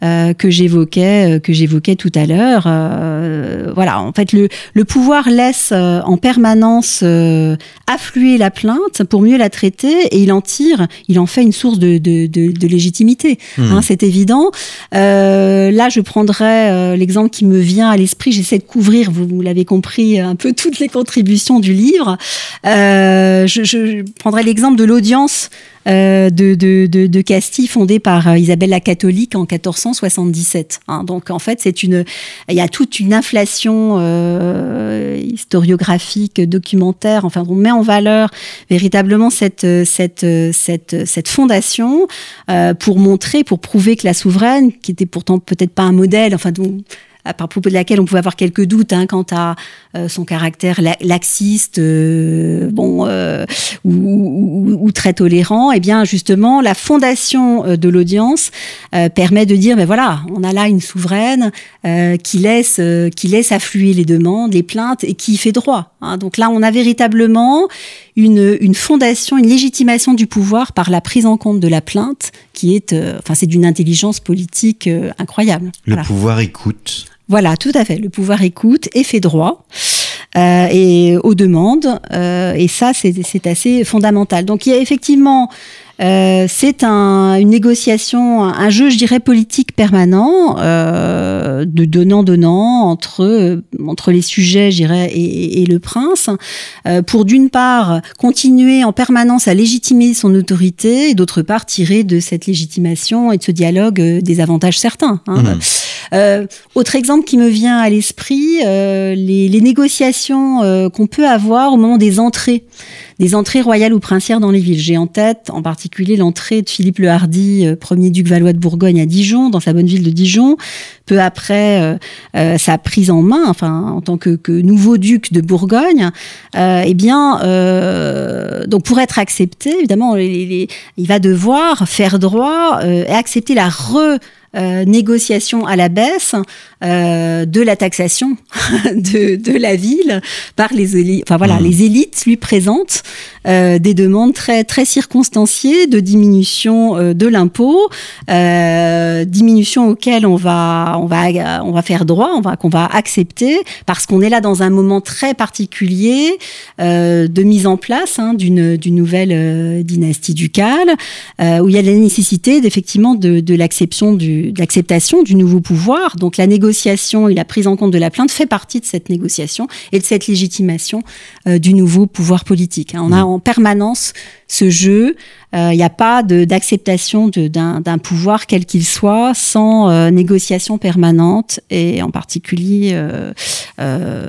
que j'évoquais, que j'évoquais tout à l'heure. voilà, en fait, le, le pouvoir laisse en permanence affluer la plainte pour mieux la traiter et il en tire, il en fait une source de, de, de, de légitimité. Hmm. Hein, c'est évident. Euh, là, je prendrai euh, l'exemple qui me vient à l'esprit. J'essaie de couvrir, vous, vous l'avez compris, un peu toutes les contributions du livre. Euh, je, je prendrai l'exemple de l'audience de, de, de, de, Castille fondée par euh, Isabelle la catholique en 1477. Hein. Donc en fait, c'est une, il y a toute une inflation euh, historiographique, documentaire. Enfin, on met en valeur véritablement cette cette cette cette fondation euh, pour montrer, pour prouver que la souveraine, qui était pourtant peut-être pas un modèle, enfin donc à propos de laquelle on pouvait avoir quelques doutes hein, quant à euh, son caractère laxiste, euh, bon, euh, ou, très tolérant. Et eh bien, justement, la fondation de l'audience permet de dire, mais ben voilà, on a là une souveraine qui laisse, qui laisse affluer les demandes, les plaintes et qui fait droit. Hein. Donc là, on a véritablement une, une fondation, une légitimation du pouvoir par la prise en compte de la plainte, qui est, enfin, c'est d'une intelligence politique incroyable. Le pouvoir écoute. Voilà, tout à fait. Le pouvoir écoute et fait droit. Euh, et aux demandes. Euh, et ça, c'est assez fondamental. Donc il y a effectivement Euh, c'est un, une négociation, un jeu, je dirais, politique permanent, euh, de donnant-donnant entre, euh, entre les sujets, je dirais, et, et le prince, euh, pour d'une part continuer en permanence à légitimer son autorité, et d'autre part tirer de cette légitimation et de ce dialogue euh, des avantages certains. Hein. Mmh. Euh, autre exemple qui me vient à l'esprit, euh, les, les négociations euh, qu'on peut avoir au moment des entrées, des entrées royales ou princières dans les villes. J'ai en tête en particulier l'entrée de Philippe le Hardy, euh, premier duc valois de Bourgogne à Dijon, dans sa bonne ville de Dijon. Peu après euh, euh, sa prise en main, enfin en tant que, nouveau duc de Bourgogne, euh, eh bien, euh, donc pour être accepté, évidemment, il va devoir faire droit et accepter la re négociation à la baisse euh, de la taxation *laughs* de, de la ville par les élites. Enfin voilà, Mhm. les élites lui présentent euh, des demandes très très circonstanciées de diminution euh, de l'impôt, diminution auquel on va on va on va faire droit, on va qu'on va accepter parce qu'on est là dans un moment très particulier de mise en place hein, d'une d'une nouvelle dynastie ducale où il y a la nécessité d'effectivement de, de l'acceptation du de l'acceptation du nouveau pouvoir. Donc la négociation et la prise en compte de la plainte fait partie de cette négociation et de cette légitimation euh, du nouveau pouvoir politique. hein. On a en permanence ce jeu. Euh, Il n'y a pas d'acceptation d'un pouvoir quel qu'il soit sans euh, négociation permanente et en particulier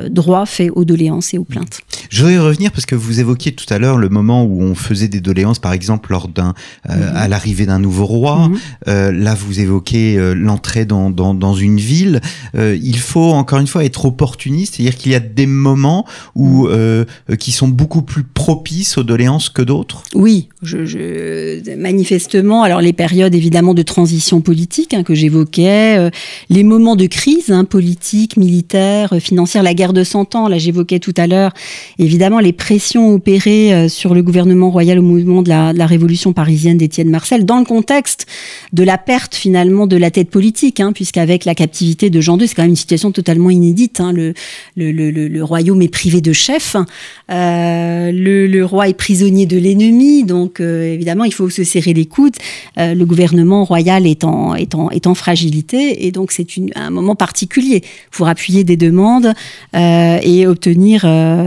droit fait aux doléances et aux plaintes. Je voudrais y revenir parce que vous évoquiez tout à l'heure le moment où on faisait des doléances, par exemple lors d'un Mhm. à l'arrivée d'un nouveau roi. Mhm. Euh, là, vous évoquez l'entrée dans, dans, dans une ville. Euh, il faut encore une fois être opportuniste, c'est-à-dire qu'il y a des moments où euh, qui sont beaucoup plus propices aux doléances que d'autres. Oui, je, je- manifestement. Alors les périodes évidemment de transition politique hein, que j'évoquais, euh, les moments de crise hein, politique, militaire, euh, financière, la guerre de Cent Ans. Là, j'évoquais tout à l'heure évidemment les pressions opérées euh, sur le gouvernement royal au mouvement de la, de la révolution parisienne d'Étienne Marcel, dans le contexte de la perte finalement de la tête politique, hein, puisqu'avec la captivité de Jean II, c'est quand même une situation totalement inédite. Hein, le, royaume est privé de chef, euh, le, roi est prisonnier de l'ennemi, donc euh, évidemment il faut se serrer les coudes. Euh, le gouvernement royal est en, est en, est en fragilité, et donc c'est un moment particulier pour appuyer des demandes et obtenir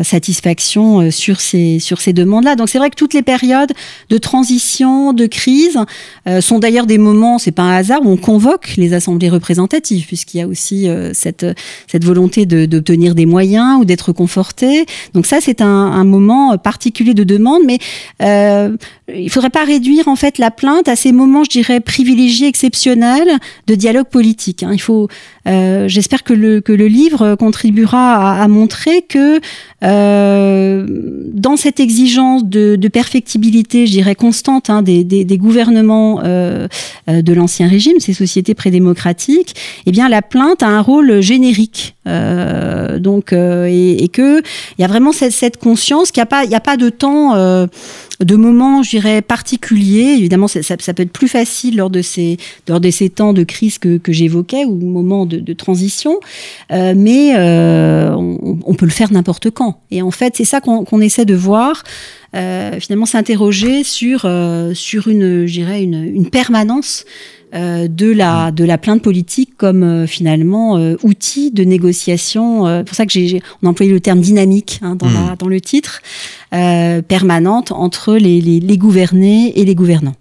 satisfaction sur ces, sur ces demandes-là. Donc c'est vrai que toutes les périodes de transition, de crise, sont d'ailleurs des moments, c'est pas un hasard, où on convoque les assemblées représentatives, puisqu'il y a aussi euh, cette, volonté d'obtenir des moyens ou d'être conforté. Donc ça, c'est un, moment particulier de demande, mais euh, il faudrait pas réduire en fait la plainte à ces moments, je dirais, privilégiés, exceptionnels de dialogue politique. hein. Il faut, euh, j'espère que le, que le livre contribuera à, à montrer que euh, dans cette exigence de, de perfectibilité, je dirais constante, hein, des, des, des gouvernements euh, euh, de l'ancien régime, ces sociétés prédémocratiques, eh bien la plainte a un rôle générique. Euh, donc et, et que il y a vraiment cette, cette conscience qu'il n'y a pas il y a pas de temps de moments, je dirais, particuliers. Évidemment, ça, ça, peut être plus facile lors de ces, lors de ces temps de crise que, que j'évoquais ou moments de, transition, euh, mais euh, on, peut le faire n'importe quand. Et en fait, c'est ça qu'on essaie de voir. Euh, finalement, s'interroger sur sur, une, une, permanence de la de la plainte politique comme euh, finalement euh, outil de négociation. Euh, pour ça que j'ai on a employé le terme dynamique hein, dans, Mmh. la, dans le titre euh, permanente entre les, les, les gouvernés et les gouvernants.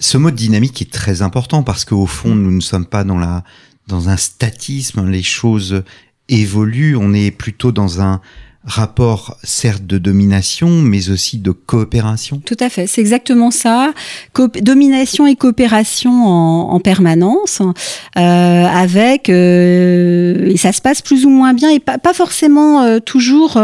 Ce mot de dynamique est très important parce qu'au fond, nous ne sommes pas dans la dans un statisme. Les choses évoluent. On est plutôt dans un rapport certes de domination, mais aussi de coopération. Tout à fait, c'est exactement ça. Domination et coopération en, en permanence, euh, avec euh, et ça se passe plus ou moins bien et pas, pas forcément euh, toujours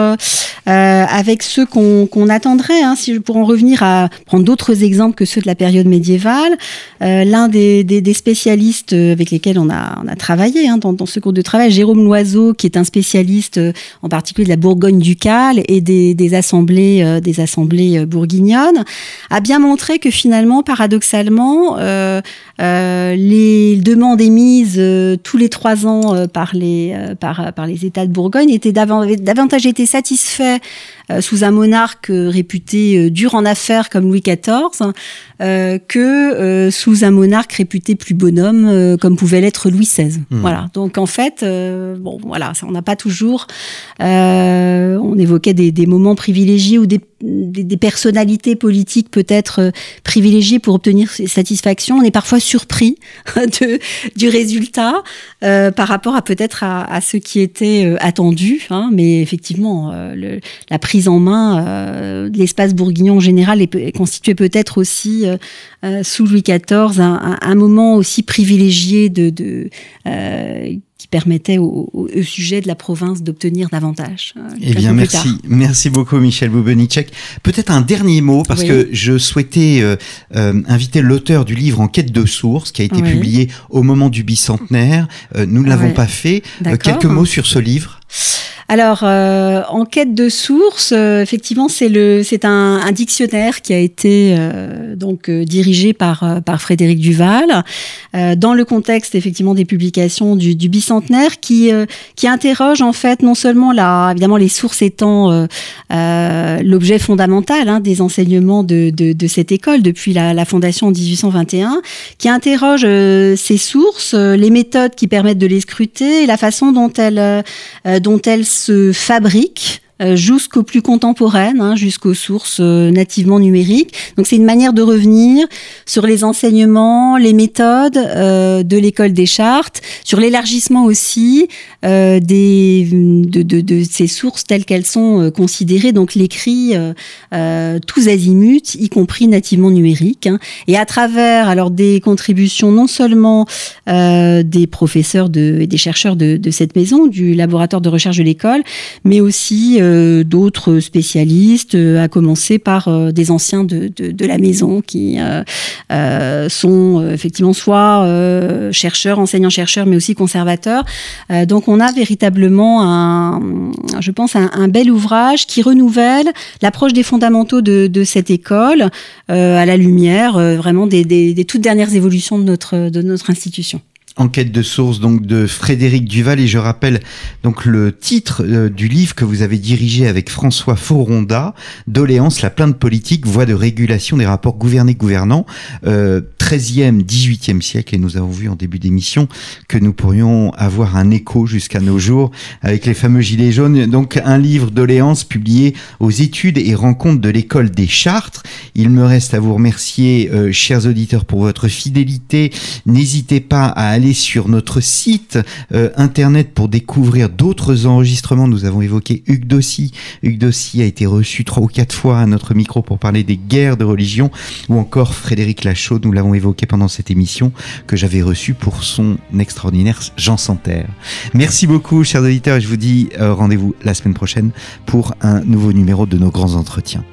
avec ceux qu'on qu'on attendrait. Hein, si je pour en revenir à prendre d'autres exemples que ceux de la période médiévale, l'un des, des, spécialistes avec lesquels on a, on a travaillé hein, dans, dans, ce cours de travail, Jérôme Loiseau, qui est un spécialiste en particulier de la Bourgogne ducale et des, des assemblées, euh, des assemblées bourguignonnes, a bien montré que finalement, paradoxalement, euh, les demandes émises tous les trois ans par les par, par les États de Bourgogne étaient davantage été satisfaits sous un monarque réputé dur en affaires comme Louis XIV que sous un monarque réputé plus bonhomme comme pouvait l'être Louis XVI. Hmm. Voilà. Donc en fait, bon voilà, ça, on n'a pas toujours. On évoquait des, moments privilégiés ou des personnalités politiques peut-être euh, privilégiées pour obtenir satisfaction. On est parfois surpris *laughs* du résultat euh, par rapport à peut-être à, ce qui était euh, attendu. Hein. mais effectivement, la prise en main de l'espace bourguignon en général est, constituée peut-être aussi sous Louis XIV un, un, moment aussi privilégié de qui permettait au, sujet de la province d'obtenir davantage. Euh, eh bien, merci. Merci beaucoup, Michel Boubenicek. Peut-être un dernier mot, parce que je souhaitais euh, euh, inviter l'auteur du livre En quête de sources, qui a été publié au moment du bicentenaire. nous ne l'avons pas fait. quelques mots sur ce livre alors, euh, en quête de sources, euh, effectivement, c'est le, c'est un, un, dictionnaire qui a été euh, donc euh, dirigé par par Frédéric Duval dans le contexte effectivement des publications du, du bicentenaire, qui qui interroge en fait non seulement la, évidemment les sources étant l'objet fondamental hein, des enseignements de, de, de, cette école depuis la, la fondation en 1821, qui interroge ces sources, les méthodes qui permettent de les scruter, et la façon dont elles dont elles se fabrique jusqu'aux plus contemporaines, hein, jusqu'aux sources euh, nativement numériques. Donc c'est une manière de revenir sur les enseignements, les méthodes euh, de l'école des chartes, sur l'élargissement aussi des, de, de, de, ces sources telles qu'elles sont considérées, donc l'écrit tous azimuts, y compris nativement numérique. Hein. Et à travers alors des contributions non seulement des professeurs de, et des chercheurs de, de cette maison, du laboratoire de recherche de l'école, mais aussi euh, d'autres spécialistes, euh, à commencer par euh, des anciens de, la maison qui sont effectivement soit chercheurs, enseignants-chercheurs, mais aussi conservateurs. donc on a véritablement un, je pense, un, bel ouvrage qui renouvelle l'approche des fondamentaux de, cette école à la lumière vraiment des, des, toutes dernières évolutions de notre, de notre institution. Enquête de source donc de Frédéric Duval et je rappelle donc le titre euh, du livre que vous avez dirigé avec François Foronda, Doléance, la plainte politique, voie de régulation des rapports gouvernés-gouvernants, euh, 13e, 18e siècle et nous avons vu en début d'émission que nous pourrions avoir un écho jusqu'à nos jours avec les fameux gilets jaunes. Donc un livre doléance publié aux études et rencontres de l'école des Chartres. Il me reste à vous remercier, euh, chers auditeurs, pour votre fidélité. N'hésitez pas à aller sur notre site euh, internet pour découvrir d'autres enregistrements. Nous avons évoqué Hugues Dossy. Hugues Dossy a été reçu trois ou quatre fois à notre micro pour parler des guerres de religion, ou encore Frédéric Lachaud, nous l'avons évoqué pendant cette émission, que j'avais reçu pour son extraordinaire Jean Santerre. Merci beaucoup, chers auditeurs, et je vous dis euh, rendez-vous la semaine prochaine pour un nouveau numéro de nos grands entretiens.